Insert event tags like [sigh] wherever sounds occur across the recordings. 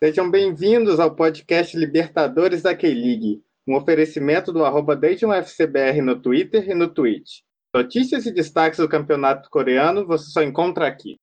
Sejam bem-vindos ao podcast Libertadores da K-League, um oferecimento do arroba DaytonFCBR no Twitter e no Twitch. Notícias e destaques do campeonato coreano você só encontra aqui.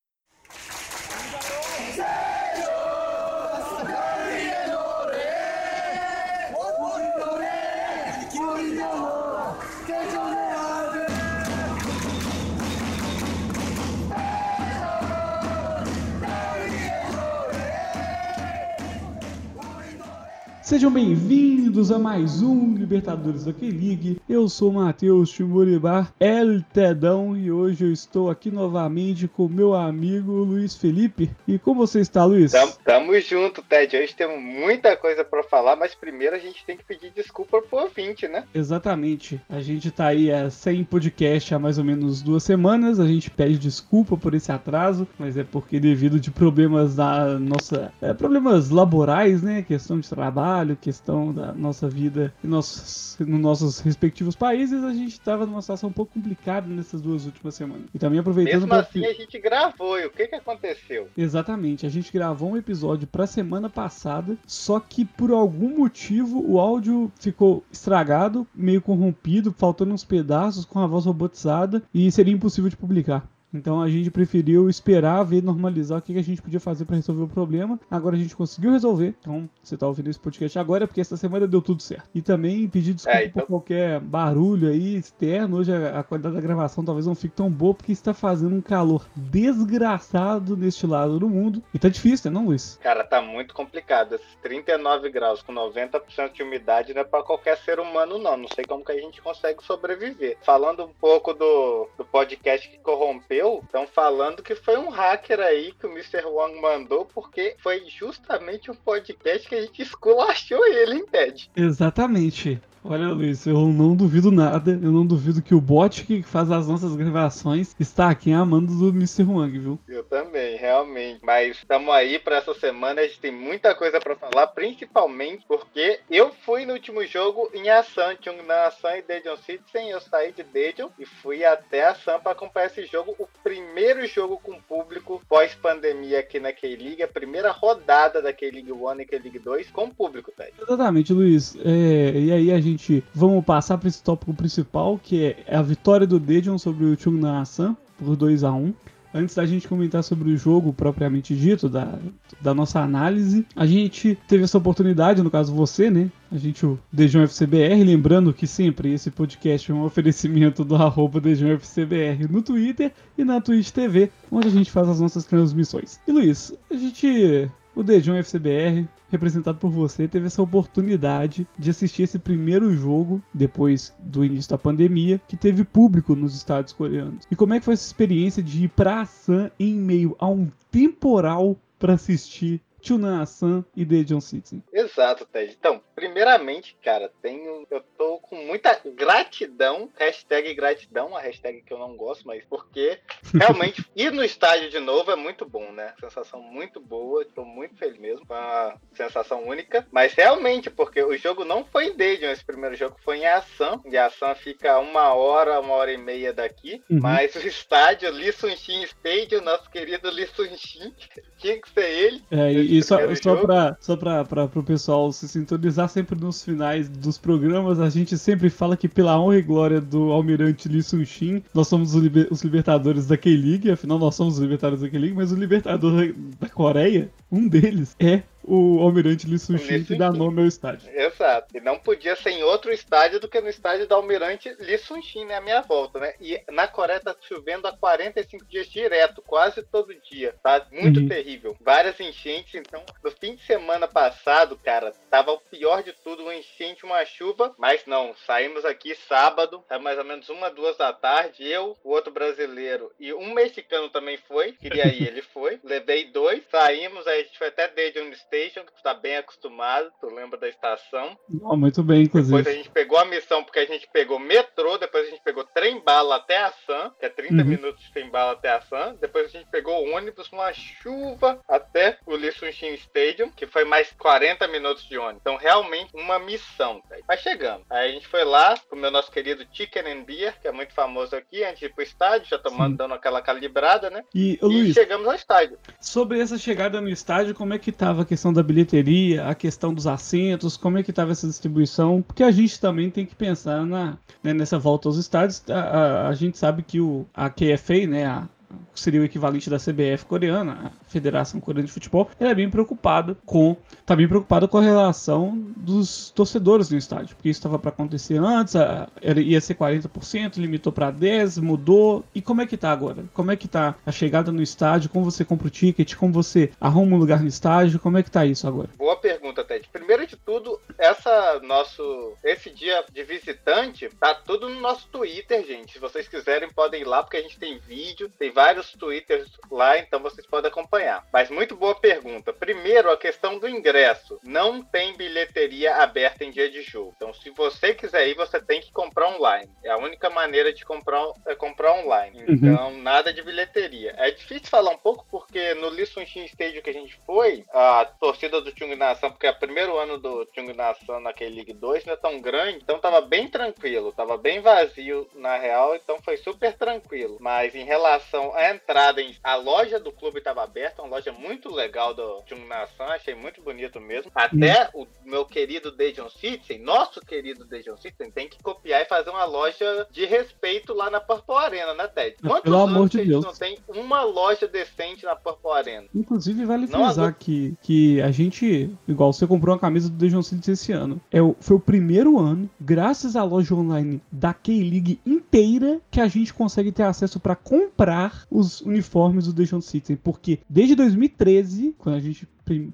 Sejam bem-vindos a mais um Libertadores da K-League. Eu sou Matheus Timuribar El Tedão e hoje eu estou aqui novamente com meu amigo Luiz Felipe. E como você está, Luiz? Tamo, tamo junto, Ted. Hoje temos muita coisa para falar, mas primeiro a gente tem que pedir desculpa pro ouvinte, né? Exatamente. A gente tá aí é, sem podcast há mais ou menos duas semanas. A gente pede desculpa por esse atraso, mas é porque devido de problemas da nossa... É, problemas laborais, né? Questão de trabalho trabalho, questão da nossa vida em nossos, nos nossos respectivos países, a gente estava numa situação um pouco complicada nessas duas últimas semanas. E também aproveitando. Mesmo assim, pra... a gente gravou, e o que, que aconteceu? Exatamente, a gente gravou um episódio pra semana passada, só que por algum motivo o áudio ficou estragado, meio corrompido, faltando uns pedaços com a voz robotizada e seria impossível de publicar. Então a gente preferiu esperar, ver, normalizar o que a gente podia fazer para resolver o problema. Agora a gente conseguiu resolver. Então você tá ouvindo esse podcast agora porque essa semana deu tudo certo. E também pedir desculpa é, então... por qualquer barulho aí externo. Hoje a, a, qualidade da gravação talvez não fique tão boa porque está fazendo um calor desgraçado neste lado do mundo. E tá difícil, né, não, Luiz? Cara, tá muito complicado. Esses 39 graus com 90% de umidade não é para qualquer ser humano, não. Não sei como que a gente consegue sobreviver. Falando um pouco do, do podcast que corrompeu estão falando que foi um hacker aí que o Mr. Wong mandou, porque foi justamente um podcast que a gente esculachou ele, hein, Ted? Exatamente. Olha, Luiz, eu não duvido nada. Eu não duvido que o bot que faz as nossas gravações está aqui amando do Mr. Wang, viu? Eu também, realmente. Mas estamos aí para essa semana. A gente tem muita coisa para falar, principalmente porque eu fui no último jogo em Assam, na Assam e Daejeon Citizen. Eu saí de Daejeon e fui até Assam para acompanhar esse jogo. O primeiro jogo com público pós-pandemia aqui na K-League. A primeira rodada da K-League 1 e K-League 2 com público, tá? Exatamente, Luiz. É, e aí a gente gente vamos passar para esse tópico principal, que é a vitória do Dejon sobre o Chung Assam por 2 a 1 Antes da gente comentar sobre o jogo propriamente dito, da, da nossa análise, a gente teve essa oportunidade, no caso você, né? A gente, o Dejon FCBR, lembrando que sempre esse podcast é um oferecimento do arroba Dejon FCBR no Twitter e na Twitch TV, onde a gente faz as nossas transmissões. E Luiz, a gente o Dejon FCBR, representado por você, teve essa oportunidade de assistir esse primeiro jogo, depois do início da pandemia, que teve público nos estádios coreanos. E como é que foi essa experiência de ir pra Asan em meio a um temporal para assistir Chunan Asan e Daejeon Citizen. Exato, Ted. Então, primeiramente, cara, tenho, eu tô com muita gratidão, hashtag gratidão, a hashtag que eu não gosto, mas porque [laughs] realmente ir no estádio de novo é muito bom, né? Sensação muito boa, tô muito feliz mesmo, uma sensação única, mas realmente, porque o jogo não foi em Daejeon, esse primeiro jogo foi em Asan, e Asan fica uma hora, uma hora e meia daqui, uhum. mas o estádio Lee Sun-shin Stadium, nosso querido Lee Sun-shin, tinha que ser ele. É, e e só, só, pra, só pra, pra, pro pessoal se sintonizar sempre nos finais dos programas, a gente sempre fala que pela honra e glória do almirante Lee Sun-shin, nós somos os libertadores da K-League, afinal nós somos os libertadores da K-League, mas o libertador da Coreia, um deles, é o Almirante Lee Sun-shin que dá nome ao estádio. Exato. E não podia ser em outro estádio do que no estádio do Almirante Lee Sun-shin, né? A minha volta, né? E na Coreia tá chovendo há 45 dias direto, quase todo dia, tá? Muito uhum. terrível. Várias enchentes. Então, no fim de semana passado, cara, tava o pior de tudo, uma enchente, uma chuva. Mas não, saímos aqui sábado, é mais ou menos uma, duas da tarde. Eu, o outro brasileiro e um mexicano também foi. Queria ir, ele foi. [laughs] Levei dois, saímos, aí a gente foi até desde um Station, que tu tá bem acostumado, tu lembra da estação. Oh, muito bem, inclusive. Depois a gente pegou a missão, porque a gente pegou metrô, depois a gente pegou trem-bala até a Sam, que é 30 uhum. minutos de trem-bala até a Sam. Depois a gente pegou ônibus numa chuva até o Lee Sun-shin Stadium, que foi mais 40 minutos de ônibus. Então, realmente, uma missão. Tá? Mas chegamos. Aí a gente foi lá, com o nosso querido Chicken and Beer, que é muito famoso aqui, antes de ir pro estádio, já tomando, Sim. dando aquela calibrada, né? E, e Luiz, chegamos ao estádio. Sobre essa chegada no estádio, como é que tava a questão questão da bilheteria, a questão dos assentos, como é que estava essa distribuição, porque a gente também tem que pensar na, né, nessa volta aos estádios. A, a, a, gente sabe que o, a KFA, né, a, seria o equivalente da CBF coreana, a Federação Coreana de Futebol, ela é bem preocupada com, tá bem preocupada com a relação dos torcedores no estádio, porque isso estava para acontecer antes, a, ia ser 40%, limitou para 10, mudou. E como é que tá agora? Como é que tá a chegada no estádio? Como você compra o ticket? Como você arruma um lugar no estádio? Como é que tá isso agora? Boa pergunta, Ted. Primeiro de tudo, essa nosso esse dia de visitante tá tudo no nosso Twitter, gente. Se vocês quiserem podem ir lá porque a gente tem vídeo, tem vários twitters lá, então vocês podem acompanhar. Mas muito boa pergunta. Primeiro, a questão do ingresso. Não tem bilheteria aberta em dia de jogo. Então, se você quiser ir, você tem que comprar online. É a única maneira de comprar, é comprar online. Uhum. Então, uhum. nada de bilheteria. É difícil falar um pouco porque no Lee Sun Shin Stadium que a gente foi, a torcida do Chung Nação, porque é o primeiro ano do Chung Nação naquele League 2 não é tão grande, então tava bem tranquilo, tava bem vazio na real, então foi super tranquilo. Mas em relação à entrada, em, a loja do clube estava aberta, uma loja muito legal do Chung Nação, achei muito bonito mesmo. Até hum. o meu querido Dejon Citizen, nosso querido Dejon Citizen, tem que copiar e fazer uma loja de respeito lá na Purple Arena, né, Ted? Quantos Pelo amor de Deus. não tem uma loja decente na Purple Arena? Inclusive, vale frisar que, que a gente, igual você comprou uma camisa do Dejon Citizen esse ano, é o, foi o primeiro ano, graças à loja online da K-League inteira, que a gente consegue ter acesso para comprar os uniformes do Dejon Citizen, porque desde 2013, quando a gente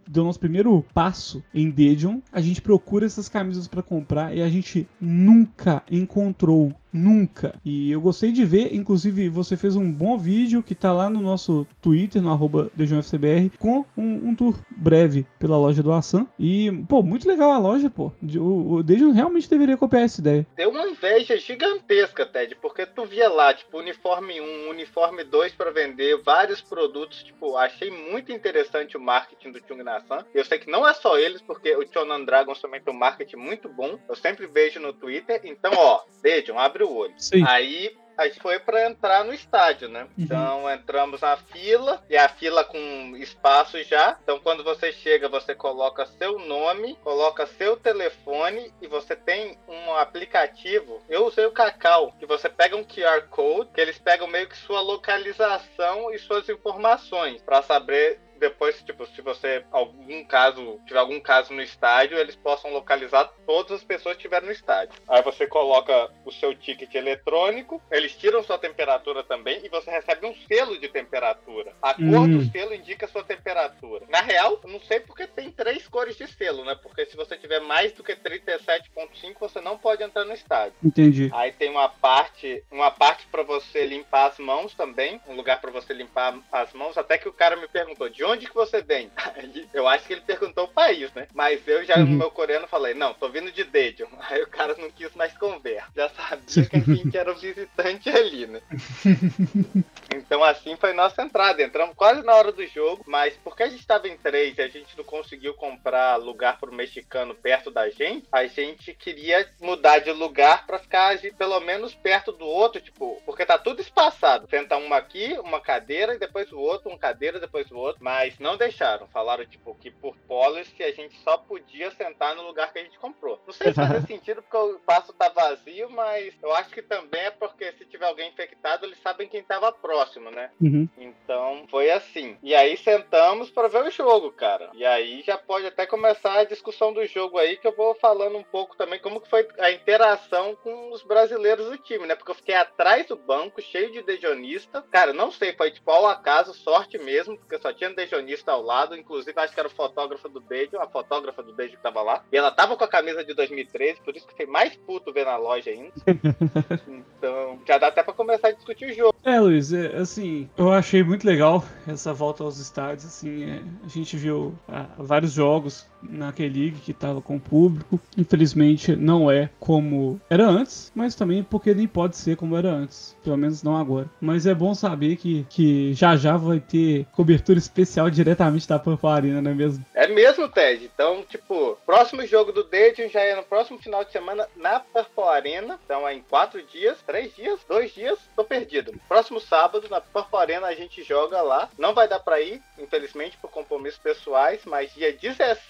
deu nosso primeiro passo em Dejon, a gente procura essas camisas para comprar e a gente nunca encontrou Nunca. E eu gostei de ver, inclusive você fez um bom vídeo que tá lá no nosso Twitter, no arroba com um, um, tour breve pela loja do Assan. E, pô, muito legal a loja, pô. O, o Dejon realmente deveria copiar essa ideia. Deu uma inveja gigantesca, Ted, porque tu via lá, tipo, uniforme 1, uniforme 2 para vender, vários produtos, tipo, achei muito interessante o marketing do Chung Nassan. Eu sei que não é só eles, porque o Chonan Dragons também tem um marketing muito bom. Eu sempre vejo no Twitter. Então, ó, Dejon, abre o olho. Sim. Aí a gente foi para entrar no estádio, né? Uhum. Então entramos na fila, e a fila com espaço já. Então quando você chega, você coloca seu nome, coloca seu telefone e você tem um aplicativo. Eu usei o Cacau, que você pega um QR Code, que eles pegam meio que sua localização e suas informações para saber depois, tipo, se você algum caso, tiver algum caso no estádio, eles possam localizar todas as pessoas que estiverem no estádio. Aí você coloca o seu ticket eletrônico, eles tiram sua temperatura também e você recebe um selo de temperatura. A cor do hum. selo indica sua temperatura. Na real, eu não sei porque tem três cores de selo, né? Porque se você tiver mais do que 37.5, você não pode entrar no estádio. Entendi. Aí tem uma parte, uma parte para você limpar as mãos também, um lugar para você limpar as mãos, até que o cara me perguntou: "De onde que você vem? [laughs] Eu acho que ele perguntou o país, né? Mas eu já uhum. no meu coreano falei, não, tô vindo de Daejeon. [laughs] Aí o cara não quis mais conversa. Já sabia que a [laughs] gente era o visitante ali, né? então assim foi nossa entrada. Entramos quase na hora do jogo, mas porque a gente tava em três e a gente não conseguiu comprar lugar pro mexicano perto da gente, a gente queria mudar de lugar para ficar pelo menos perto do outro, tipo, porque tá tudo espaçado. Senta uma aqui, uma cadeira e depois o outro, uma cadeira, depois o outro. Mas mas não deixaram. Falaram, tipo, que por policy a gente só podia sentar no lugar que a gente comprou. Não sei se faz [laughs] sentido porque o espaço tá vazio, mas eu acho que também é porque se tiver alguém infectado, eles sabem quem tava próximo, né? Uhum. Então, foi assim. E aí sentamos para ver o jogo, cara. E aí já pode até começar a discussão do jogo aí, que eu vou falando um pouco também como que foi a interação com os brasileiros do time, né? Porque eu fiquei atrás do banco, cheio de dejonista. Cara, não sei, foi tipo ao acaso, sorte mesmo, porque só tinha dejonista fashionista ao lado, inclusive acho que era o fotógrafo do Beijo, a fotógrafa do Beijo que tava lá. E ela tava com a camisa de 2013, por isso que foi mais puto ver na loja ainda. [laughs] então, já dá até pra começar a discutir o jogo. É, Luiz, é, assim, eu achei muito legal essa volta aos estádios, assim, é, a gente viu ah, vários jogos na K-League que estava com o público. Infelizmente não é como era antes, mas também porque nem pode ser como era antes, pelo menos não agora. Mas é bom saber que, que já já vai ter cobertura especial diretamente da Purple Arena, não é mesmo? É mesmo, Ted. Então, tipo, próximo jogo do Dead já é no próximo final de semana na Purple Arena. Então é em quatro dias, três dias, dois dias, tô perdido. Próximo sábado na Purple Arena a gente joga lá. Não vai dar pra ir, infelizmente, por compromissos pessoais, mas dia 17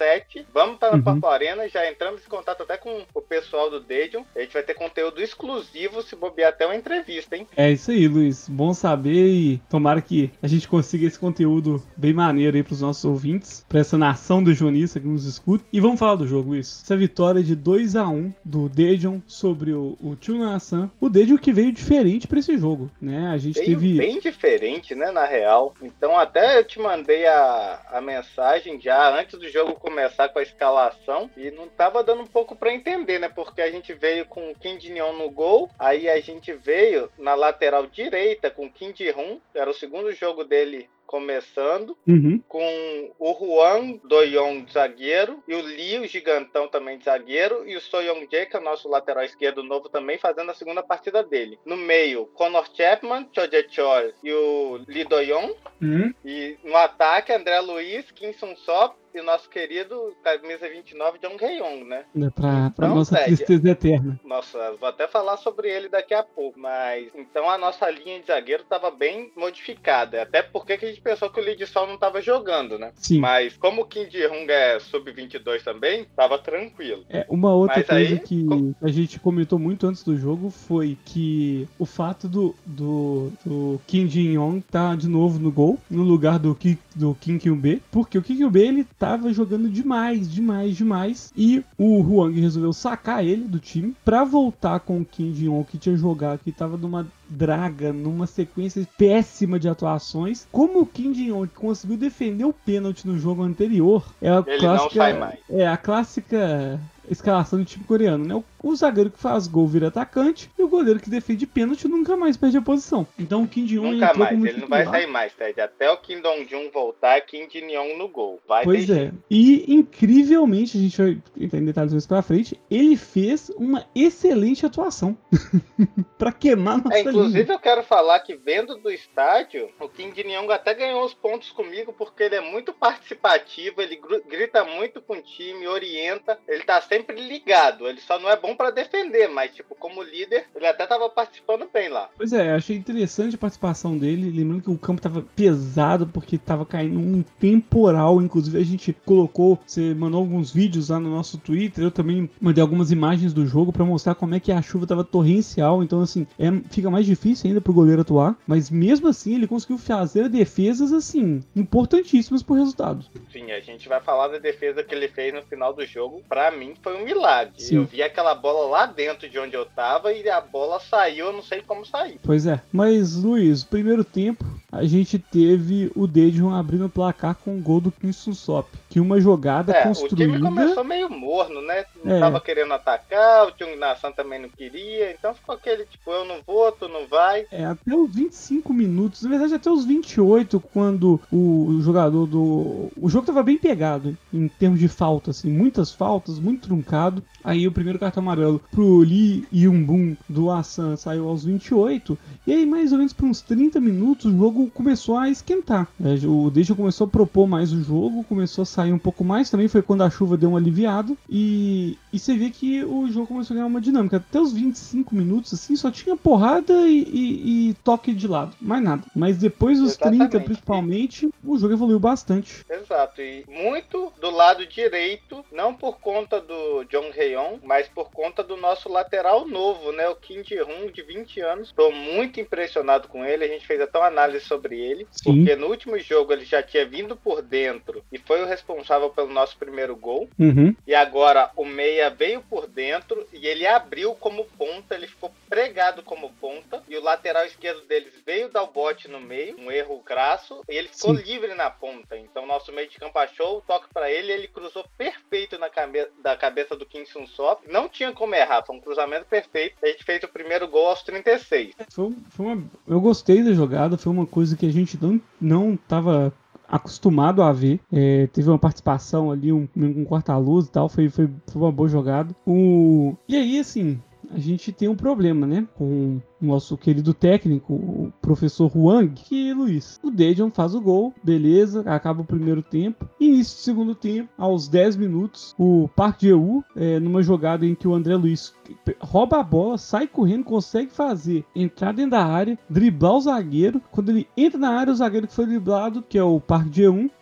vamos estar na uhum. Purple Arena. Já entramos em contato até com o pessoal do Dead. A gente vai ter conteúdo exclusivo, se bobear até uma entrevista, hein? É isso aí, Luiz. Bom saber e tomara que a gente consiga esse conteúdo bem maneiro aí pros nossos ouvintes, pra essa nação do jornalista que nos escuta. E vamos falar do jogo, Luiz. Essa vitória de 2 a 1 do Dejon sobre o, o Chunasan. O Dejon que veio diferente para esse jogo, né? A gente veio teve. bem diferente, né, na real. Então, até eu te mandei a, a mensagem já antes do jogo começar com a escalação e não tava dando um pouco para entender, né? Porque a gente veio com o Kim Jin-young no gol, aí a gente veio na lateral direita com o Kim Ji-hun, era o segundo jogo dele começando, uhum. com o Juan Doyon de zagueiro, e o Lee, o gigantão também de zagueiro, e o Soyong Jae, que é o nosso lateral esquerdo novo também, fazendo a segunda partida dele. No meio, Conor Chapman, Cho Choi e o Lee Doyon. Uhum. E no ataque, André Luiz, Kim Sun Sop, e o nosso querido camisa 29, John Heyong, né? É pra, pra então, nossa Ted, tristeza eterna. Nossa, vou até falar sobre ele daqui a pouco, mas então a nossa linha de zagueiro tava bem modificada, até porque a gente pensou que o Lidsol não tava jogando, né? Sim. Mas como o Kim Ji-hung é sub-22 também, tava tranquilo. É, uma outra mas coisa aí, que com... a gente comentou muito antes do jogo foi que o fato do, do, do Kim Ji-young tá de novo no gol, no lugar do, Ki, do Kim Kyung-B, porque o Kim Kyung-B ele tava jogando demais, demais, demais. E o Huang resolveu sacar ele do time para voltar com o Kim Jong que tinha jogado, que tava numa draga, numa sequência péssima de atuações. Como o Kim Jong conseguiu defender o pênalti no jogo anterior, é a ele clássica, é a clássica escalação do time coreano, né? O, o, zagueiro que faz gol vira atacante e o goleiro que defende pênalti nunca mais perde a posição. Então o Kim Jong Nunca mais, ele não vai sair mais, Ted. Até o Kim Dong-jun voltar, é Kim Jin-young no gol. Vai pois é. E incrivelmente, a gente vai entrar em detalhes mais pra frente, ele fez uma excelente atuação. [laughs] pra queimar nossa é, Inclusive linha. eu quero falar que vendo do estádio, o Kim Jin-young até ganhou os pontos comigo porque ele é muito participativo, ele grita muito com o time, orienta, ele tá sempre ligado. Ele só não é bom para defender, mas, tipo, como líder, ele até tava participando bem lá. Pois é, achei interessante a participação dele. Lembrando que o campo tava pesado porque tava caindo um temporal. Inclusive, a gente colocou, você mandou alguns vídeos lá no nosso Twitter. Eu também mandei algumas imagens do jogo para mostrar como é que a chuva tava torrencial. Então, assim, é, fica mais difícil ainda pro goleiro atuar. Mas mesmo assim, ele conseguiu fazer defesas, assim, importantíssimas pro resultado. Sim, a gente vai falar da defesa que ele fez no final do jogo. Para mim, foi um milagre. Sim. Eu vi aquela bola lá dentro de onde eu tava e a bola saiu, eu não sei como saiu. Pois é. Mas, Luiz, primeiro tempo, a gente teve o Dedron abrindo o placar com o gol do Kingston Sop. Que uma jogada é, construída... O time começou meio morno, né? É. tava querendo atacar, o Chung Nassan também não queria, então ficou aquele tipo, eu não vou, tu não vai. É, até os 25 minutos, na verdade até os 28, quando o jogador do... O jogo tava bem pegado em termos de falta, assim, muitas faltas, muito truncado. Aí o primeiro cartão amarelo pro Lee Yumbum do Assan saiu aos 28. E aí, mais ou menos por uns 30 minutos, o jogo começou a esquentar. É, o Deixa começou a propor mais o jogo, começou a sair um pouco mais. Também foi quando a chuva deu uma aliviada. E, e você vê que o jogo começou a ganhar uma dinâmica. Até os 25 minutos, assim, só tinha porrada e, e, e toque de lado. Mais nada. Mas depois dos Exatamente. 30, principalmente, o jogo evoluiu bastante. Exato. E muito do lado direito, não por conta do John Rayon, mas por conta do nosso lateral novo, né? O Kim Ji-hun, de 20 anos. Estou muito impressionado com ele. A gente fez até uma análise sobre ele. Sim. Porque no último jogo ele já tinha vindo por dentro e foi o responsável pelo nosso primeiro gol. Uhum. E agora o Meia veio por dentro e ele abriu como ponta. Ele ficou pregado como ponta. E o lateral esquerdo deles veio dar o bote no meio. Um erro crasso. E ele ficou Sim. livre na ponta. Então nosso meio de campo achou o toque para ele. Ele cruzou perfeito na cabe da cabeça do Kim Sun Sop. Não tinha como errar. Foi um cruzamento perfeito. A gente fez o primeiro gol aos 36. Foi, foi uma... Eu gostei da jogada. Foi uma coisa que a gente não, não tava acostumado a ver. É, teve uma participação ali, um, um corta-luz e tal, foi, foi, foi uma boa jogada. O... E aí, assim, a gente tem um problema, né? Com nosso querido técnico, o professor Huang, que Luiz, o Dejon faz o gol, beleza, acaba o primeiro tempo. Início do segundo tempo, aos 10 minutos, o Park Jeú, é, numa jogada em que o André Luiz rouba a bola, sai correndo, consegue fazer entrar dentro da área, driblar o zagueiro. Quando ele entra na área, o zagueiro que foi driblado, que é o Park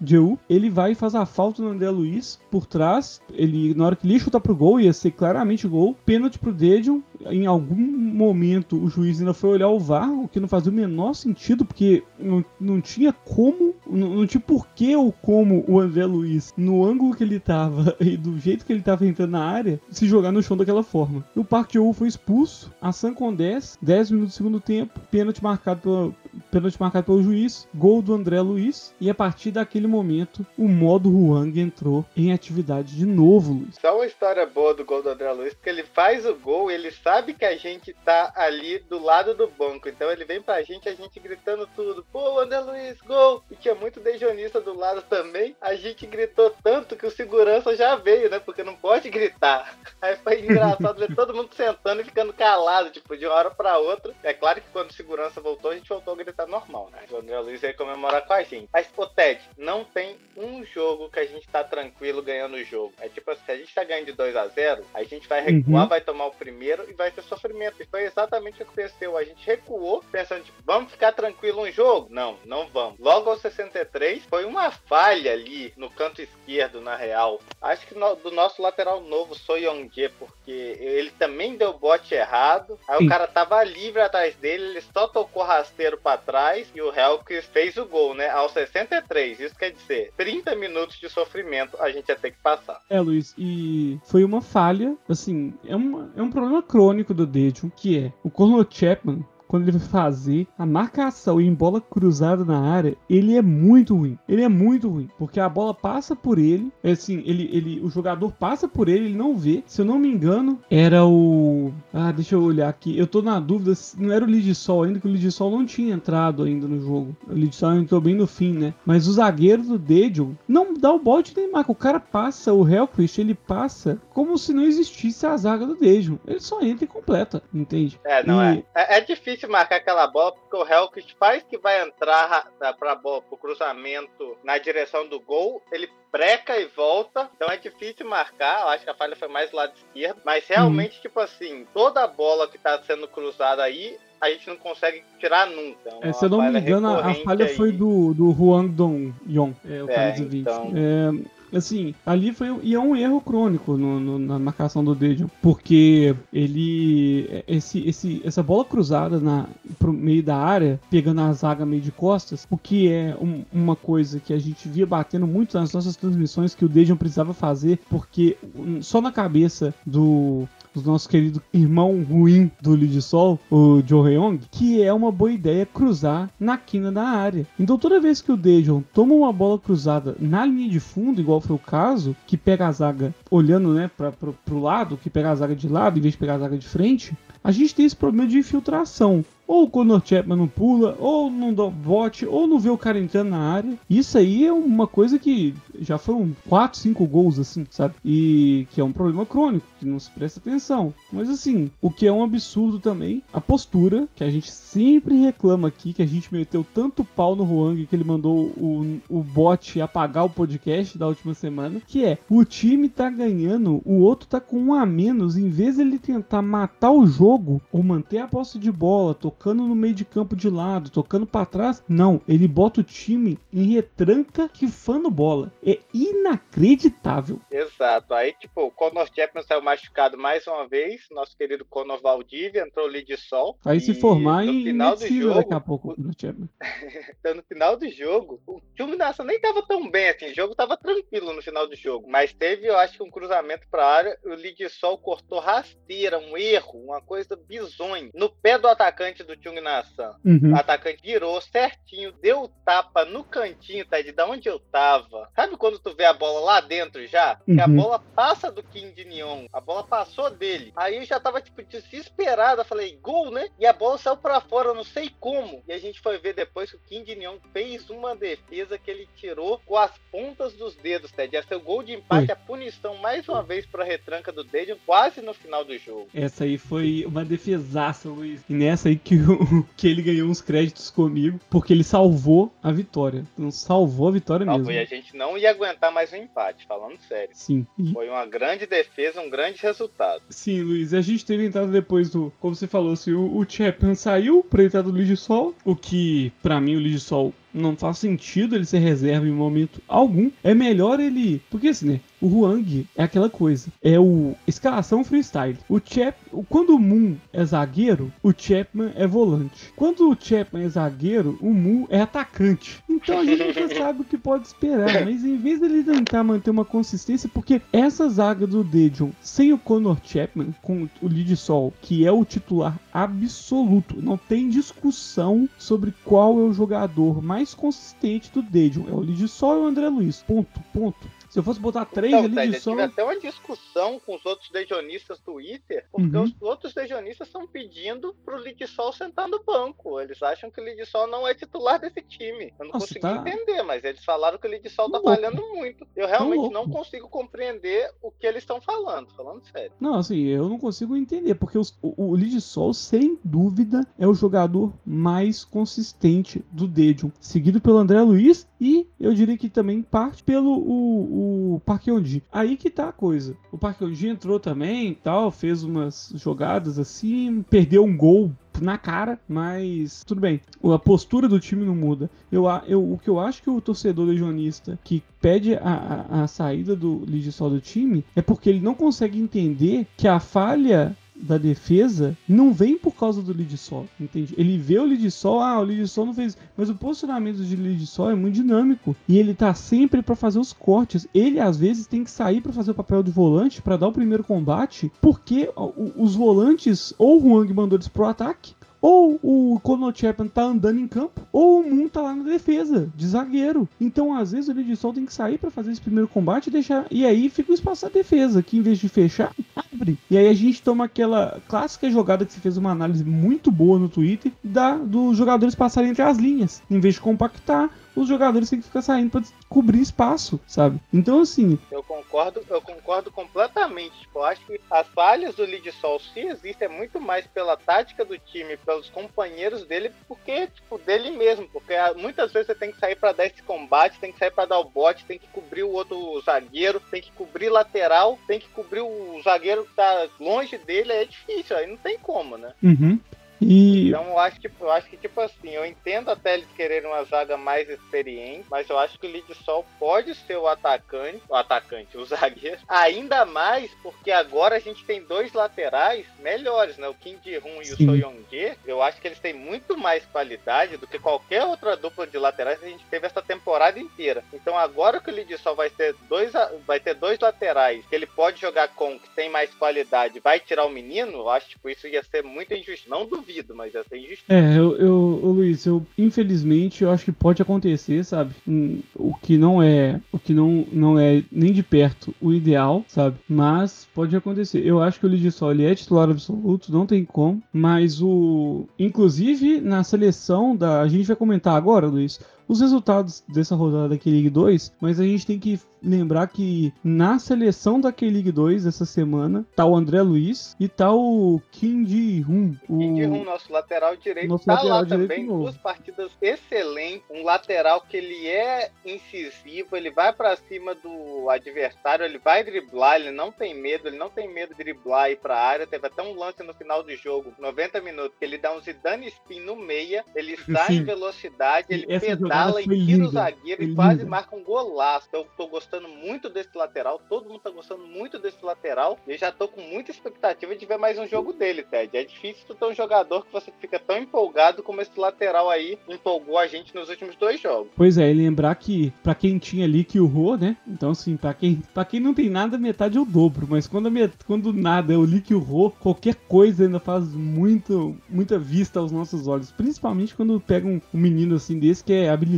Jeú, ele vai e faz a falta no André Luiz por trás. Ele, na hora que ele chuta pro gol, ia ser claramente gol. Pênalti pro Dejon. Em algum momento, o juiz juiz ainda foi olhar o VAR, o que não fazia o menor sentido, porque não, não tinha como, não, não tinha porquê ou como o André Luiz, no ângulo que ele tava [laughs] e do jeito que ele tava entrando na área, se jogar no chão daquela forma. E o Park Joe foi expulso, a San com 10, 10 minutos do segundo tempo, pênalti marcado pelo, pênalti marcado pelo juiz, gol do André Luiz, e a partir daquele momento o modo Huang entrou em atividade de novo, Luiz. Só uma história boa do gol do André Luiz, porque ele faz o gol, ele sabe que a gente tá ali do lado do banco, então ele vem pra gente, a gente gritando tudo, pô, André Luiz, gol! E tinha muito dejonista do lado também, a gente gritou tanto que o segurança já veio, né, porque não pode gritar. [laughs] Aí foi engraçado ver todo mundo sentando e ficando calado, tipo, de uma hora pra outra. É claro que quando o segurança voltou, a gente voltou a gritar tá normal, né? O André Luiz comemorar com a gente. Mas, ô Ted, não tem um jogo que a gente tá tranquilo ganhando o jogo. É tipo assim, se a gente tá ganhando de 2 a 0 a gente vai recuar, uhum. vai tomar o primeiro e vai ter sofrimento. E foi exatamente o que aconteceu. A gente recuou, pensando, tipo, vamos ficar tranquilo um jogo? Não, não vamos. Logo aos 63, foi uma falha ali no canto esquerdo, na real. Acho que no, do nosso lateral novo, Soyongue, porque ele também deu bote errado. Aí Sim. o cara tava livre atrás dele, ele só tocou rasteiro pra trás e o Helkis fez o gol, né? Aos 63. Isso quer dizer, 30 minutos de sofrimento a gente ia ter que passar. É, Luiz, e foi uma falha, assim, é, uma, é um problema crônico do Dejon, que é o Corno Chapman quando ele vai fazer a marcação em bola cruzada na área, ele é muito ruim. Ele é muito ruim, porque a bola passa por ele, é assim, ele, ele, o jogador passa por ele, ele não vê. Se eu não me engano, era o, ah, deixa eu olhar aqui. Eu tô na dúvida, não era o Lidsol ainda, que o Lidsol não tinha entrado ainda no jogo. O Lidsol entrou bem no fim, né? Mas o zagueiro do Dejon não dá o bote nem marca. O cara passa, o Hellquist, ele passa como se não existisse a zaga do Dejon. Ele só entra e completa, entende? É, não e... é. é. É difícil difícil marcar aquela bola porque o Helkist faz que vai entrar para o cruzamento na direção do gol, ele breca e volta, então é difícil marcar. Eu acho que a falha foi mais do lado esquerdo, mas realmente, uhum. tipo assim, toda bola que está sendo cruzada aí a gente não consegue tirar nunca. Então, é, se eu não me engano, a falha aí. foi do, do Huang Dong Yong, é, o é, 20. Então... É, assim, ali foi e é um erro crônico no, no, na marcação do Dejon, porque ele esse, esse essa bola cruzada na pro meio da área, pegando a zaga meio de costas, o que é um, uma coisa que a gente via batendo muito nas nossas transmissões que o Dejon precisava fazer, porque só na cabeça do do nosso querido irmão ruim do Lidsol, o Joe Heong, que é uma boa ideia cruzar na quina da área. Então toda vez que o Dejon toma uma bola cruzada na linha de fundo, igual foi o caso, que pega a zaga olhando né, pro, pro lado, que pega a zaga de lado em vez de pegar a zaga de frente, a gente tem esse problema de infiltração. Ou o Conor Chapman não pula, ou não dá bote, ou não vê o cara entrando na área. Isso aí é uma coisa que já foram 4, 5 gols, assim, sabe? E que é um problema crônico, que não se presta atenção. Mas assim, o que é um absurdo também, a postura, que a gente sempre reclama aqui, que a gente meteu tanto pau no Huang que ele mandou o, o bot apagar o podcast da última semana, que é, o time tá ganhando, o outro tá com um a menos, em vez de ele tentar matar o jogo, ou manter a posse de bola, tocando no meio de campo de lado, tocando para trás. Não, ele bota o time em retranca que fã bola. É inacreditável. Exato. Aí, tipo, o Conor Chapman saiu machucado mais uma vez. Nosso querido Conor Valdivia entrou ali de sol. Aí se formar no em final do jogo, daqui a pouco, o Chapman. [laughs] então, no final do jogo, o time Nação nem tava tão bem assim. O jogo tava tranquilo no final do jogo. Mas teve, eu acho que um cruzamento pra área. O Lidsol cortou rasteira, um erro, uma coisa bizonha. No pé do atacante do Chung Nassan. Uhum. O atacante virou certinho, deu o tapa no cantinho, tá? De onde eu tava. Sabe quando tu vê a bola lá dentro já? Uhum. Que a uhum. bola passa do Kim de Neon. A bola passou dele. Aí eu já tava, tipo, desesperado. Eu falei, gol, né? E a bola saiu pra fora, eu não sei como. E a gente foi ver depois que o Kim de Neon fez uma defesa que ele tirou com as pontas dos dedos, Ted. Ia ser o gol de empate, a punição mais uma vez pra retranca do Dedion, quase no final do jogo. Essa aí foi uma defesaça, Luiz. E nessa aí que, [laughs] que ele ganhou uns créditos comigo, porque ele salvou a vitória. Não salvou a vitória não, mesmo. E a gente não ia aguentar mais um empate, falando sério. Sim. Foi uma grande defesa, um grande resultado. Sim, Luiz. A gente teve entrado depois do, como você falou, se o, o Chapman saiu pra entrar do Sol, o que, para mim, o Sol não faz sentido ele ser reserva em momento algum. É melhor ele. Porque assim, né? O Huang é aquela coisa. É o escalação freestyle. O Chap, quando o Moon é zagueiro, o Chapman é volante. Quando o Chapman é zagueiro, o Moon é atacante. Então a gente já sabe o que pode esperar. Mas em vez dele tentar manter uma consistência, porque essa zaga do Dejon sem o Connor Chapman, com o Lead Sol, que é o titular absoluto, não tem discussão sobre qual é o jogador mais consistente do Dejon. É o Lead Sol e o André Luiz. Ponto, ponto. Se eu fosse botar três então, ali de som... tive até uma discussão com os outros legionistas do Twitter, porque uhum. os outros legionistas estão pedindo pro Lidsol sentar no banco. Eles acham que o Lidsol não é titular desse time. Eu não Nossa, consegui tá... entender, mas eles falaram que o Lidsol tá falhando muito. Eu tá realmente não consigo compreender o que eles estão falando, falando sério. Não, assim, eu não consigo entender, porque os, o, o Lidsol, sem dúvida, é o jogador mais consistente do Dedium, seguido pelo André Luiz e eu diria que também parte pelo o, o Park Yondi. Aí que tá a coisa. O Park Yondi entrou também tal, fez umas jogadas assim, perdeu um gol na cara, mas tudo bem. A postura do time não muda. Eu, eu, o que eu acho que o torcedor legionista que pede a, a, a saída do Ligue do time é porque ele não consegue entender que a falha da defesa não vem por causa do lead sol, entende? Ele vê o lead sol, ah, o lead sol não fez, mas o posicionamento de lead sol é muito dinâmico e ele tá sempre para fazer os cortes. Ele às vezes tem que sair para fazer o papel de volante para dar o primeiro combate, porque os volantes ou o Huang mandou eles pro ataque ou o Conor Chapman tá andando em campo, ou o Moon tá lá na defesa, de zagueiro. Então, às vezes, o Lead Sol tem que sair para fazer esse primeiro combate e deixar. E aí fica o espaço da defesa, que em vez de fechar, abre. E aí a gente toma aquela clássica jogada que você fez uma análise muito boa no Twitter, da, dos jogadores passarem entre as linhas. Em vez de compactar, os jogadores têm que ficar saindo para cobrir espaço, sabe? Então, assim. Eu concordo, eu concordo completamente. Tipo, eu acho que as falhas do Lead Sol, se existem, é muito mais pela tática do time, pelos companheiros dele, porque, tipo, dele mesmo. Porque ah, muitas vezes você tem que sair para dar esse combate, tem que sair para dar o bote, tem que cobrir o outro zagueiro, tem que cobrir lateral, tem que cobrir o zagueiro que tá longe dele, é difícil, aí não tem como, né? Uhum. E... Então eu acho, que, eu acho que, tipo assim, eu entendo até eles quererem uma zaga mais experiente, mas eu acho que o Lead Sol pode ser o atacante, o atacante, o [laughs] zagueiro, ainda mais porque agora a gente tem dois laterais melhores, né? O Kim Ji-hoon e o So Young-ge. Eu acho que eles têm muito mais qualidade do que qualquer outra dupla de laterais que a gente teve essa temporada inteira. Então agora que o Lead Sol vai ter dois, vai ter dois laterais que ele pode jogar com, que tem mais qualidade, vai tirar o menino, eu acho que tipo, isso ia ser muito injusto. Não duvido duvido, mas é injustiça. É, eu, eu, Luiz, eu infelizmente eu acho que pode acontecer, sabe? Um, o que não é, o que não, não é nem de perto o ideal, sabe? Mas pode acontecer. Eu acho que o Lidissol é titular absoluto, não tem como. Mas o, inclusive na seleção da, a gente vai comentar agora, Luiz os resultados dessa rodada da K-League 2, mas a gente tem que lembrar que na seleção da K-League 2 essa semana tá o André Luiz e tá o Kim Ji-hoon. O... Kim Ji-hoon, nosso lateral direito, nosso tá lateral lá também, duas partidas excelentes, um lateral que ele é incisivo, ele vai para cima do adversário, ele vai driblar, ele não tem medo, ele não tem medo de driblar e ir pra área, teve até um lance no final do jogo, 90 minutos, que ele dá um Zidane spin no meia, ele [laughs] sai Sim. em velocidade, ele pedala ala e tira o zagueiro e quase marca um golaço. Eu tô gostando muito desse lateral, todo mundo tá gostando muito desse lateral. E eu já tô com muita expectativa de ver mais um jogo dele, Ted. É difícil tu ter um jogador que você fica tão empolgado como esse lateral aí empolgou a gente nos últimos dois jogos. Pois é, e lembrar que para quem tinha ali que o Ro, né? Então assim, para quem, pra quem não tem nada, metade é o dobro, mas quando, met... quando nada é o Lick e o Ro, qualquer coisa ainda faz muito, muita vista aos nossos olhos, principalmente quando pega um, um menino assim desse que é habilidoso,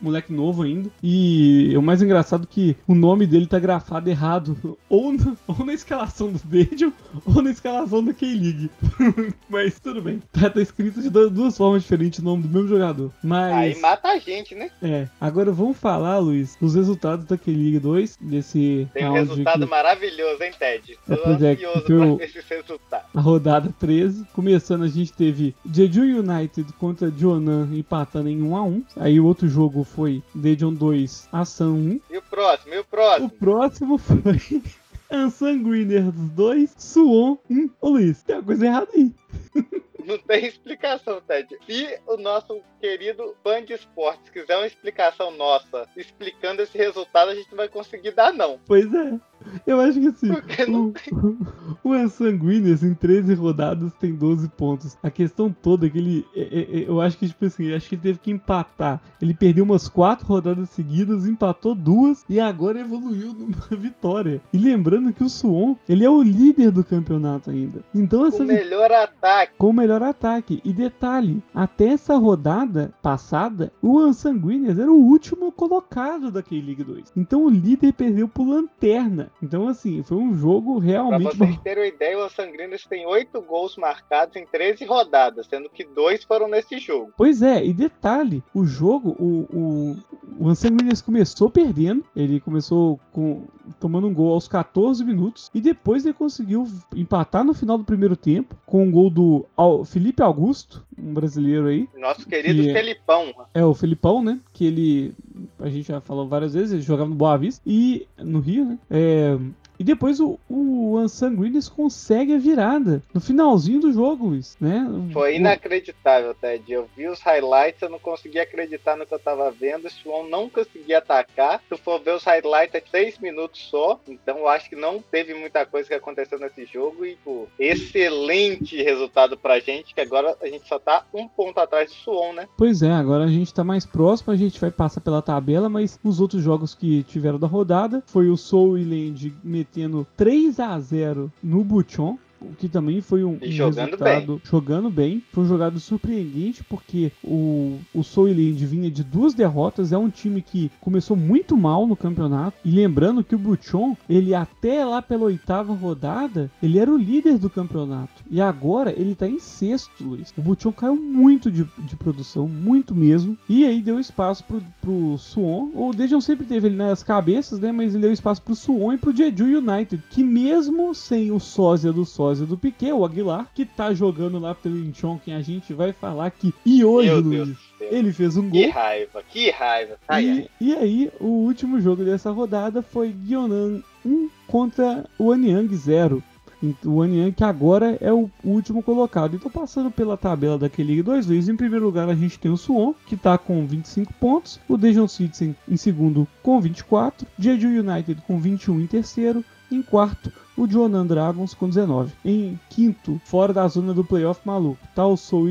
moleque novo ainda. E o mais engraçado é que o nome dele tá grafado errado, [laughs] ou, no, ou na escalação do Dejo, ou na escalação da K-League. [laughs] mas tudo bem. Tá, tá escrito de duas formas diferentes o nome do mesmo jogador. Mas... Aí mata a gente, né? É. Agora vamos falar, Luiz, dos resultados da K-League 2, desse Tem um resultado que... maravilhoso, hein, Ted? Tô é, ansioso é, pra esses resultados. A rodada 13. Começando, a gente teve Jeju United contra Jonan empatando em 1x1. Aí o outro jogo foi Dejon 2, Ação 1. E o próximo? E o próximo? O próximo foi... [laughs] Unsanguiners 2, Suon 1. Ô Luiz, tem uma coisa errada aí. [laughs] Não tem explicação, Ted. Se o nosso querido fã de esportes quiser uma explicação nossa explicando esse resultado, a gente não vai conseguir dar, não. Pois é. Eu acho que assim, o, [laughs] o, o em 13 rodadas tem 12 pontos. A questão toda é que ele. É, é, é, eu acho que, tipo assim, acho que ele teve que empatar. Ele perdeu umas 4 rodadas seguidas, empatou duas e agora evoluiu numa [laughs] vitória. E lembrando que o Suon, ele é o líder do campeonato ainda. Então essa. O melhor ataque. Com o melhor ataque. E detalhe, até essa rodada passada, o Unsanguineers era o último colocado da K-League 2. Então o líder perdeu por lanterna. Então, assim, foi um jogo realmente. Pra vocês terem uma ideia, o Sangrinos tem oito gols marcados em 13 rodadas, sendo que dois foram nesse jogo. Pois é, e detalhe: o jogo, o, o, o Sangrinos começou perdendo, ele começou com tomando um gol aos 14 minutos e depois ele conseguiu empatar no final do primeiro tempo com um gol do Felipe Augusto, um brasileiro aí. Nosso querido que, Felipão. É, o Felipão, né? Que ele, a gente já falou várias vezes, ele jogava no Boa Vista e no Rio, né? É, e depois o, o Unsanguinis consegue a virada no finalzinho do jogo, Luiz, né? Foi inacreditável, Ted. Eu vi os highlights, eu não conseguia acreditar no que eu tava vendo. O Swan não conseguia atacar. Se for ver os highlights, é seis minutos só. Então eu acho que não teve muita coisa que aconteceu nesse jogo. E, pô, excelente resultado pra gente, que agora a gente só tá um ponto atrás do Swan, né? Pois é, agora a gente tá mais próximo, a gente vai passar pela tabela, mas os outros jogos que tiveram da rodada foi o Soul Land metendo 3 a 0 no Buchon que também foi um, um jogando resultado bem. jogando bem. Foi um jogado surpreendente porque o, o Soiland vinha de duas derrotas. É um time que começou muito mal no campeonato. E lembrando que o Buchon, ele até lá pela oitava rodada, ele era o líder do campeonato. E agora ele tá em sexto, Luiz. O Buchon caiu muito de, de produção, muito mesmo. E aí deu espaço pro, pro Suon. O Dejon sempre teve ele nas cabeças, né? Mas ele deu espaço pro Suon e pro Jeju United. Que mesmo sem o sósia do sósia do Piquet, o Aguilar, que tá jogando lá pelo Incheon, quem a gente vai falar que. E hoje, Meu Luiz, ele fez um gol. Que raiva, que raiva. Ai, e, ai. e aí, o último jogo dessa rodada foi Gyeonan 1 contra o Anyang 0 o Anyang que agora é o último colocado. Então, passando pela tabela daquele League 2 Luiz, em primeiro lugar a gente tem o Suon, que está com 25 pontos, o Dejon Citizen em segundo com 24, Jeju United com 21 em terceiro, em quarto o Jonan Dragons com 19. Em quinto, fora da zona do playoff maluco, tá o Soul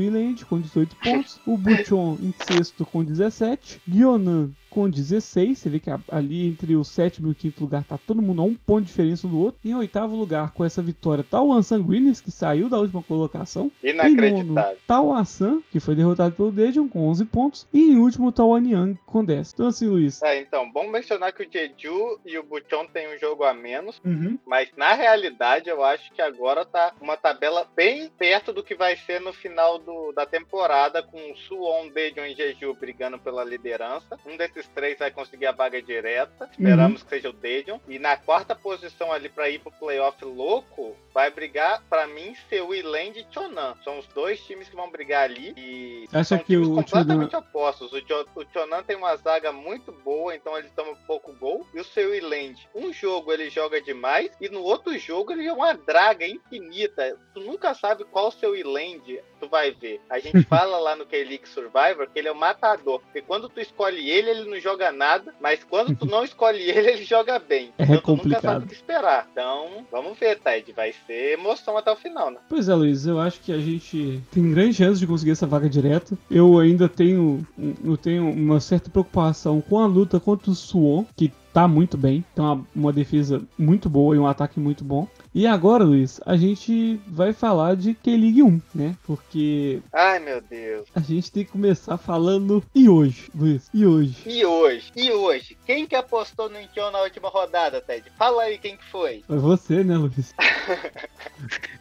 com 18 pontos, o Buchon em sexto com 17, Gyonan com 16. Você vê que ali entre o sétimo e o quinto lugar tá todo mundo a um ponto de diferença do outro. Em oitavo lugar, com essa vitória, tá o Ansanguinis, que saiu da última colocação. Inacreditável. Em nono, tá o Assan, que foi derrotado pelo Dejon com 11 pontos. E em último tá o Anyang com 10. Então assim, Luiz. É, então, bom mencionar que o Jeju e o Buchon têm um jogo a menos. Uhum. Mas na realidade, eu acho que agora tá uma tabela bem perto do que vai ser no final do, da temporada, com o Suwon, Dejon e Jeju brigando pela liderança. Um desses desses três vai conseguir a vaga direta. Esperamos uhum. que seja o Dejon. E na quarta posição ali para ir pro playoff louco, vai brigar, para mim, ser o Iland e Chonan. São os dois times que vão brigar ali. E Acha são que times o completamente Chonan... opostos. O, jo o Chonan tem uma zaga muito boa, então ele toma pouco gol. E o seu Iland, um jogo ele joga demais, e no outro jogo ele é uma draga infinita. Tu nunca sabe qual o seu Iland tu vai ver. A gente [laughs] fala lá no K-League Survivor que ele é o matador. Porque quando tu escolhe ele, ele não joga nada. Mas quando tu não escolhe ele, ele joga bem. É então, complicado. nunca sabe o que esperar. Então, vamos ver, Ted. Vai ser emoção até o final, né? Pois é, Luiz, eu acho que a gente tem grande chance de conseguir essa vaga direta. Eu ainda tenho, eu tenho uma certa preocupação com a luta contra o Suon, que tá muito bem. Tem uma, uma defesa muito boa e um ataque muito bom. E agora, Luiz, a gente vai falar de K-League 1, né? Porque Ai, meu Deus. a gente tem que começar falando e hoje, Luiz, e hoje. E hoje? E hoje? Quem que apostou no Incheon na última rodada, Ted? Fala aí quem que foi. Foi você, né, Luiz? [laughs]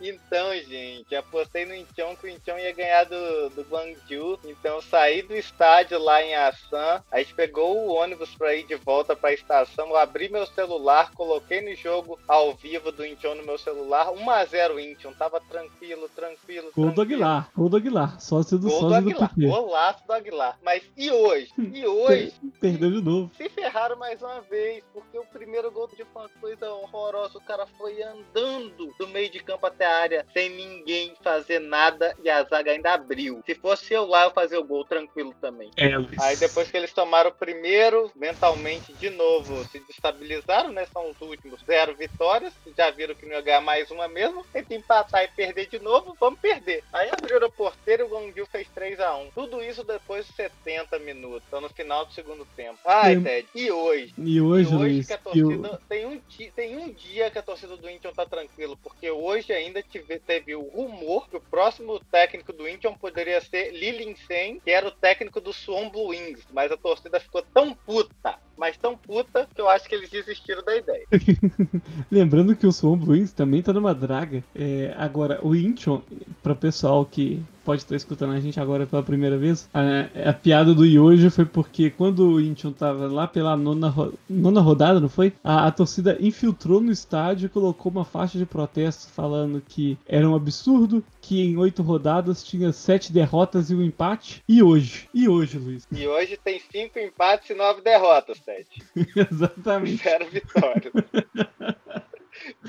Então, gente, apostei no Incheon que o Incheon ia ganhar do, do Gwangju. Então, saí do estádio lá em Asan. A gente pegou o ônibus pra ir de volta pra estação. Eu abri meu celular, coloquei no jogo ao vivo do Incheon no meu celular. 1x0 Incheon. Tava tranquilo, tranquilo. Gol do. Aguilar, gol do Aguilar, sócio do Gol sócio do Aguilar. Golaço do Aguilar. Mas e hoje? E [laughs] hoje? Perdeu de novo. se ferraram mais uma vez, porque o primeiro gol de foi uma coisa horrorosa. O cara foi andando do meio de campo até a área sem ninguém fazer nada e a zaga ainda abriu. Se fosse eu lá, eu fazia o gol tranquilo também. É. Aí depois que eles tomaram o primeiro, mentalmente de novo se destabilizaram, né? São os últimos zero vitórias. Já viram que não ia ganhar mais uma mesmo. Que empatar e perder de novo, vamos perder. Aí abriram a porteira e o Guangzhou fez 3 a 1 Tudo isso depois de 70 minutos. Então no final do segundo tempo. Ai. Ted, e hoje? E hoje, E hoje Luiz, que a o- torcida tem, um ti- tem um dia que a torcida do Incheon tá tranquilo, porque hoje ainda tive- teve o rumor que o próximo técnico do Incheon poderia ser Lilin Sen, que era o técnico do Suwon Blue Wings, mas a torcida ficou tão puta, mas tão puta que eu acho que eles desistiram da ideia. [laughs] Lembrando que o Swan Blues também tá numa draga. É, agora, o Incheon, para pessoal que pode estar escutando a gente agora pela primeira vez, a, a piada do Yojo foi porque quando o Incheon tava lá pela nona, ro- nona rodada, não foi? A, a torcida infiltrou no estádio e colocou uma faixa de protesto falando que era um absurdo, que em oito rodadas tinha sete derrotas e um empate. E hoje? E hoje, Luiz? E hoje tem cinco empates e nove derrotas, Ted. [laughs] Exatamente. Zero vitórias. [laughs]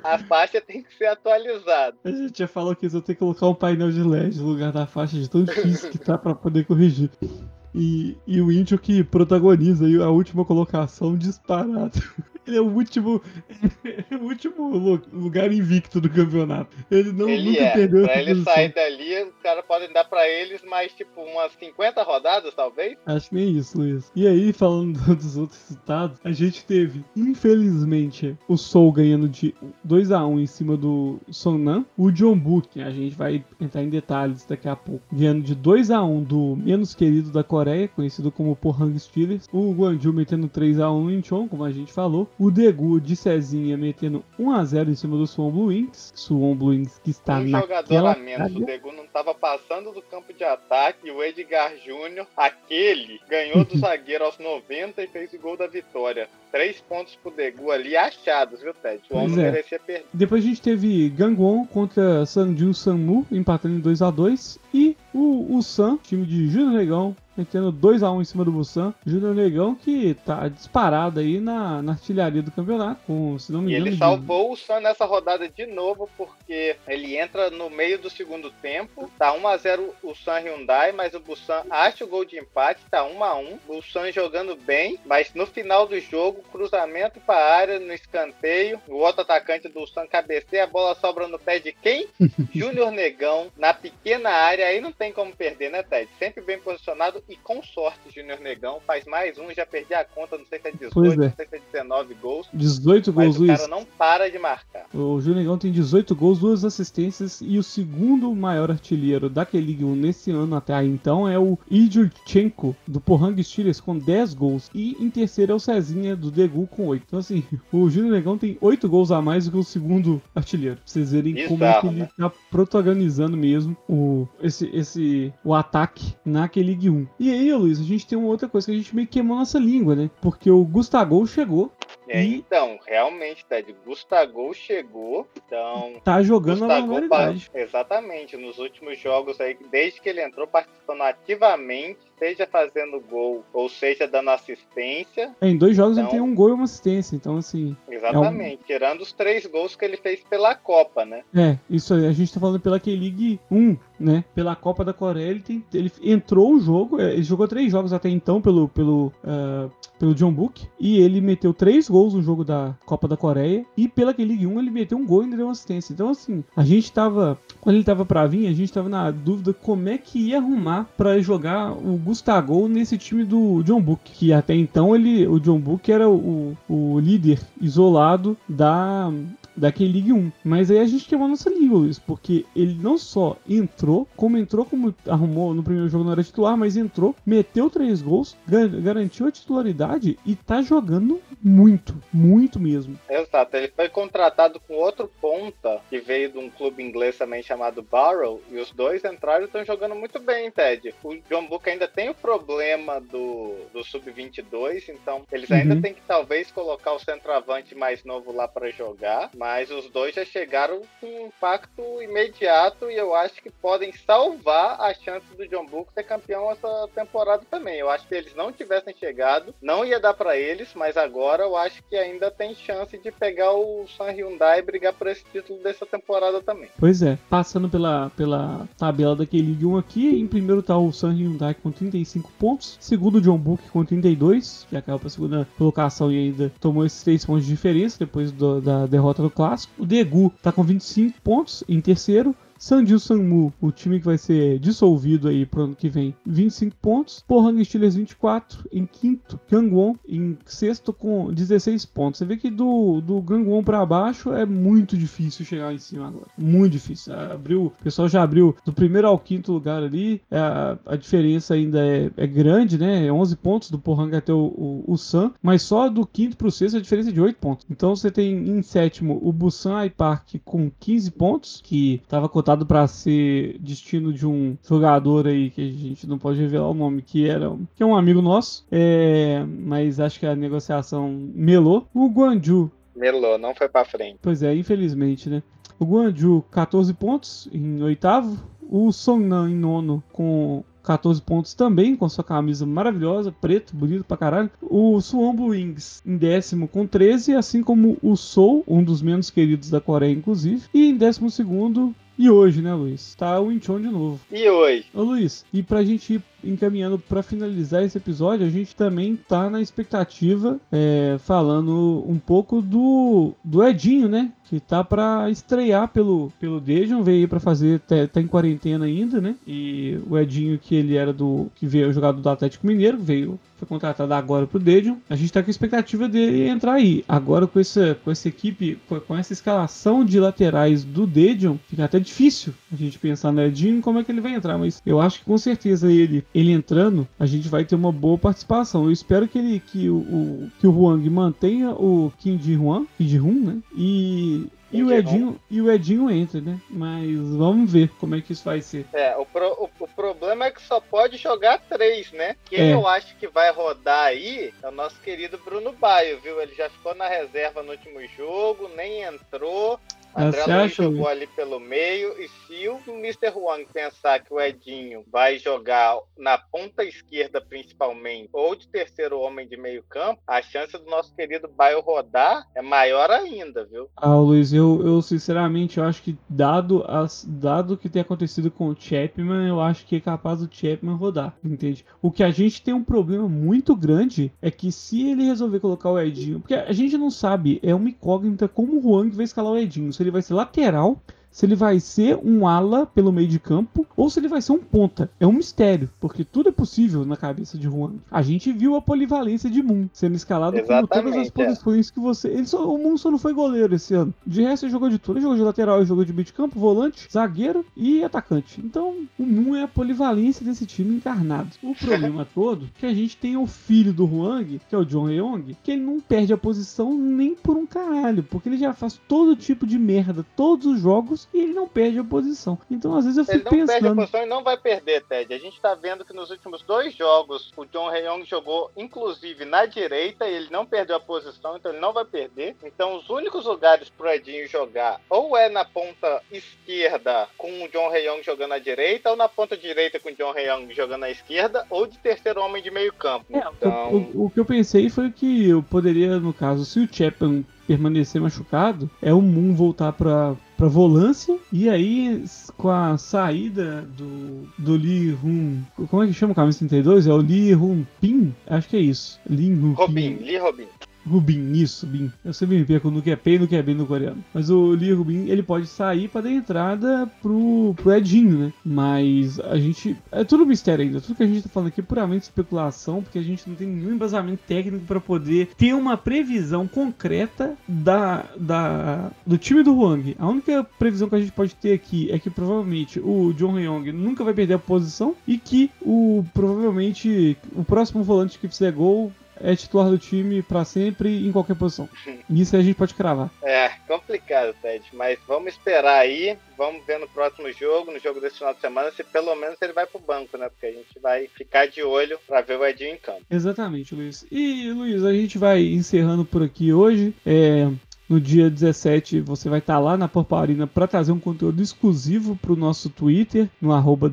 A faixa tem que ser atualizada. A gente já falou que eles vão ter que colocar um painel de LED no lugar da faixa de tão difícil que tá pra poder corrigir. E, e o índio que protagoniza a última colocação disparado. [laughs] Ele é o último, [laughs] o último lu- lugar invicto do campeonato. Ele não, ele nunca é. perdeu Pra ele posição. sair dali, os caras podem dar pra eles mais, tipo, umas 50 rodadas, talvez. Acho que nem isso, Luiz. E aí, falando [laughs] dos outros resultados, a gente teve, infelizmente, o Soul ganhando de 2x1 em cima do Songnam. O John Book, que a gente vai entrar em detalhes daqui a pouco, ganhando de 2x1 do menos querido da Coreia, conhecido como Pohang Steelers. O Guangzhou metendo 3x1 em Chon, como a gente falou. O Daegu de Cezinha metendo 1x0 em cima do Suwon Blue Wings. Suwon Blue Wings que está um jogador a menos. O Degu não tava passando do campo de ataque. E o Edgar Júnior, aquele, ganhou do [laughs] zagueiro aos 90 e fez o gol da vitória. Três pontos pro Degu ali achados, viu, Ted? O homem é. merecia perder. Depois a gente teve Gangwon contra Sanjun Sanmu, empatando em 2x2. E o, o San, time de Júnior Negão, metendo 2x1 em cima do Busan. Júnior Negão que tá disparado aí na, na artilharia do campeonato, com, se não me E engano. ele de- salvou o Sun nessa rodada de novo, porque ele entra no meio do segundo tempo, tá 1x0 o Sun Hyundai, mas o Busan acha o gol de empate, tá 1x1. O Sun jogando bem, mas no final do jogo, cruzamento pra área, no escanteio, o outro atacante do Sun cabeceia, a bola sobra no pé de quem? [laughs] Júnior Negão, na pequena área, aí não tem como perder, né, Ted? Sempre bem posicionado e com sorte, Júnior Negão faz mais um, já perdi a conta, não sei se é 18, Pois é. não sei se é 19 gols. 18 Mas gols, o Luiz. cara não para de marcar. O Júnior Negão tem 18 gols, duas assistências e o segundo maior artilheiro da K-League 1 nesse ano até então é o Idjurchenko do Pohang Steelers com 10 gols e em terceiro é o Cezinha do Degu com 8. Então assim, o Júnior Negão tem 8 gols a mais do que o segundo artilheiro. Pra vocês verem como é que Bizarro, ele né? tá protagonizando mesmo o, esse, esse, o ataque na K-League 1. E aí, Luiz, a gente tem uma outra coisa que a gente meio que queimou nossa língua, né? Porque o Gustavo chegou É, E- Então, realmente, Ted, Gustavo chegou, então... tá jogando a Gustavo barbaridade. pa- Exatamente, nos últimos jogos aí, desde que ele entrou participando ativamente, seja fazendo gol ou seja dando assistência. É, em dois jogos então, ele tem um gol e uma assistência, então assim. Exatamente, é um... tirando os três gols que ele fez pela Copa, né? É, isso aí, a gente tá falando pela K-League 1, né? Pela Copa da Coreia, ele, tem, ele entrou o jogo, é, ele jogou três jogos até então pelo, pelo, uh, pelo John Book, e ele meteu três gols no jogo da Copa da Coreia, e pela K-League 1 ele meteu um gol e deu uma assistência. Então, assim, a gente tava, quando ele tava pra vir, a gente tava na dúvida como é que ia arrumar para jogar o Gustavo nesse time do John Book, que até então ele, o John Book era o, o líder isolado da da K-League 1. Mas aí a gente queimou a nossa língua, Luiz, porque ele não só entrou, como entrou, como arrumou no primeiro jogo não era titular, mas entrou, meteu três gols, garantiu a titularidade e tá jogando muito, muito mesmo. Exato, ele foi contratado com outro ponta que veio de um clube inglês também chamado Barrow, e os dois entraram e estão jogando muito bem, Ted. O John Book ainda tem o problema do, do sub-22, então eles ainda uhum. têm que talvez colocar o centroavante mais novo lá para jogar, mas mas os dois já chegaram com um impacto imediato e eu acho que podem salvar a chance do John Book ser campeão essa temporada também. Eu acho que eles não tivessem chegado, não ia dar para eles, mas agora eu acho que ainda tem chance de pegar o San Hyundai e brigar por esse título dessa temporada também. Pois é, passando pela, pela tabela daquele League 1 aqui, em primeiro tá o San Hyundai com 35 pontos, segundo o John Book com 32, já caiu pra segunda colocação e ainda tomou esses 3 pontos de diferença depois do, da derrota clássico. O Degu tá com 25 pontos em terceiro. Sandil Sanmu, o time que vai ser dissolvido aí pro ano que vem, 25 pontos. Pohang Steelers 24 em quinto. Gangwon em sexto com 16 pontos. Você vê que do, do Gangwon para baixo é muito difícil chegar em cima agora. Muito difícil. Abriu, o pessoal já abriu do primeiro ao quinto lugar ali. É, a, a diferença ainda é, é, grande, né? É 11 pontos do Pohang até o, o, o San. Mas só do quinto pro sexto a diferença é de 8 pontos. Então você tem em sétimo o Busan Aipark com 15 pontos, que estava cotado para ser destino de um jogador aí que a gente não pode revelar o nome, que era que é um amigo nosso, é, mas acho que a negociação melou. O Guanju melou, não foi para frente. Pois é, infelizmente, né? O Guanju 14 pontos em oitavo, o Songnan em nono com 14 pontos também, com sua camisa maravilhosa, preto, bonito pra caralho. O Suwon Wings em décimo com 13, assim como o Soul, um dos menos queridos da Coreia, inclusive. E em décimo segundo, e hoje, né, Luiz? Tá o Incheon de novo. E hoje? Ô, Luiz, e pra gente ir encaminhando para finalizar esse episódio, a gente também tá na expectativa, é, falando um pouco do, do Edinho, né? Que tá para estrear pelo, pelo Dejon, veio aí pra fazer, tá, tá, em quarentena ainda, né? E o Edinho, que ele era do. que veio jogar do Atlético Mineiro, veio foi contratado agora pro Dejon. A gente tá com a expectativa dele entrar aí. Agora com essa, com essa equipe, com essa escalação de laterais do Dejon, fica até difícil a gente pensar no Edinho como é que ele vai entrar. Mas eu acho que com certeza ele, ele entrando, a gente vai ter uma boa participação. Eu espero que ele que o, o que o Huang mantenha o Kim Ji-Huan, Kim Ji-Hun, né? E e o, Edinho, e o Edinho entra, né? Mas vamos ver como é que isso vai ser. É, o, pro, o, o problema é que só pode jogar três, né? Quem é. eu acho que vai rodar aí é o nosso querido Bruno Baio, viu? Ele já ficou na reserva no último jogo, nem entrou. André Luiz acha, jogou ali pelo meio. E se o Mr. Wang pensar que o Edinho vai jogar na ponta esquerda, principalmente, ou de terceiro homem de meio campo, a chance do nosso querido Baio rodar é maior ainda, viu? Ah, Luiz, eu, eu sinceramente eu acho que, dado, as, dado o que tem acontecido com o Chapman, eu acho que é capaz do Chapman rodar, entende? O que a gente tem um problema muito grande é que se ele resolver colocar o Edinho, porque a gente não sabe, é uma incógnita como o Wang vai escalar o Edinho. Se ele vai ser lateral se ele vai ser um ala pelo meio de campo ou se ele vai ser um ponta. É um mistério, porque tudo é possível na cabeça de Juan. A gente viu a polivalência de Moon sendo escalado com todas as é. posições é. que você. Ele só, o Moon só não foi goleiro esse ano. De resto, ele jogou de tudo. Ele jogou de lateral, ele jogou de meio de campo, volante, zagueiro e atacante. Então, o Moon é a polivalência desse time encarnado. O problema [laughs] todo é que a gente tem o filho do Huang, que é o John Yeong, que ele não perde a posição nem por um caralho, porque ele já faz todo tipo de merda, todos os jogos e ele não perde a posição. Então, às vezes eu fico ele não pensando. perde a posição e não vai perder, Ted. A gente tá vendo que nos últimos dois jogos o John Reyong jogou, inclusive, na direita e ele não perdeu a posição, então ele não vai perder. Então, os únicos lugares pro Edinho jogar ou é na ponta esquerda com o John Reyong jogando à direita, ou na ponta direita com o John Reyong jogando à esquerda, ou de terceiro homem de meio campo. É, então... o, o, o que eu pensei foi que eu poderia, no caso, se o Chapman permanecer machucado, é o Moon voltar pra, pra volância. E aí, com a saída do, do Lee Hun. Como é que chama o camisa 32? É o Lee Hun Pin? Acho que é isso. Lee Hun Robin, Lee Robin. Rubin, isso, Bin. Eu sempre me perco no que é P e no que é B no coreano. Mas o Lee Rubin, ele pode sair para dar entrada pro, pro Edinho, né? Mas a gente. É tudo mistério ainda. Tudo que a gente tá falando aqui é puramente especulação, porque a gente não tem nenhum embasamento técnico para poder ter uma previsão concreta da, da, do time do Huang. A única previsão que a gente pode ter aqui é que provavelmente o John Hyong nunca vai perder a posição e que o provavelmente o próximo volante que fizer gol é titular do time para sempre em qualquer posição. [laughs] Isso a gente pode cravar. É, complicado, Ted. Mas vamos esperar aí. Vamos ver no próximo jogo, no jogo desse final de semana, se pelo menos ele vai pro banco, né? Porque a gente vai ficar de olho para ver o Edinho em campo. Exatamente, Luiz. E, Luiz, a gente vai encerrando por aqui hoje. É, no dia 17 você vai estar tá lá na Porparina para trazer um conteúdo exclusivo para o nosso Twitter, no arroba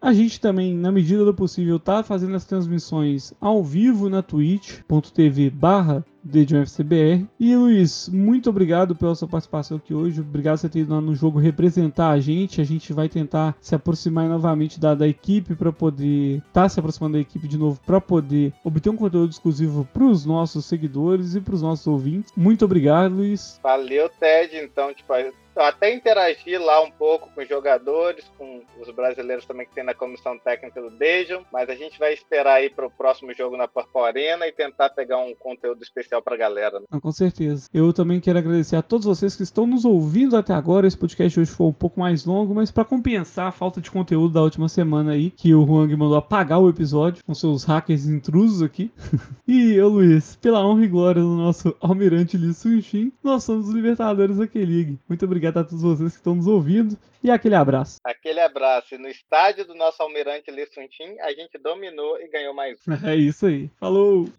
A gente também, na medida do possível, tá fazendo as transmissões ao vivo na twitch.tv barra de um FCBR. E Luiz, muito obrigado pela sua participação aqui hoje. Obrigado por você ter ido lá no jogo representar a gente. A gente vai tentar se aproximar novamente da, da equipe para poder estar tá se aproximando da equipe de novo para poder obter um conteúdo exclusivo para os nossos seguidores e para os nossos ouvintes. Muito obrigado, Luiz. Valeu, Ted. Então, tipo, eu até interagi lá um pouco com os jogadores, com os brasileiros também que tem na comissão técnica do Dejon, mas a gente vai esperar aí para o próximo jogo na Purple Arena e tentar pegar um conteúdo especial para a galera. Né? Não, com certeza. Eu também quero agradecer a todos vocês que estão nos ouvindo até agora. Esse podcast hoje foi um pouco mais longo, mas para compensar a falta de conteúdo da última semana aí, que o Huang mandou apagar o episódio com seus hackers intrusos aqui. [laughs] e eu, Luiz, pela honra e glória do nosso almirante Lee Sun-Shin, nós somos os Libertadores da K-League. Muito obrigado obrigado a todos vocês que estão nos ouvindo e aquele abraço. Aquele abraço. E no estádio do nosso almirante Sun a gente dominou e ganhou mais [laughs] É isso aí. Falou!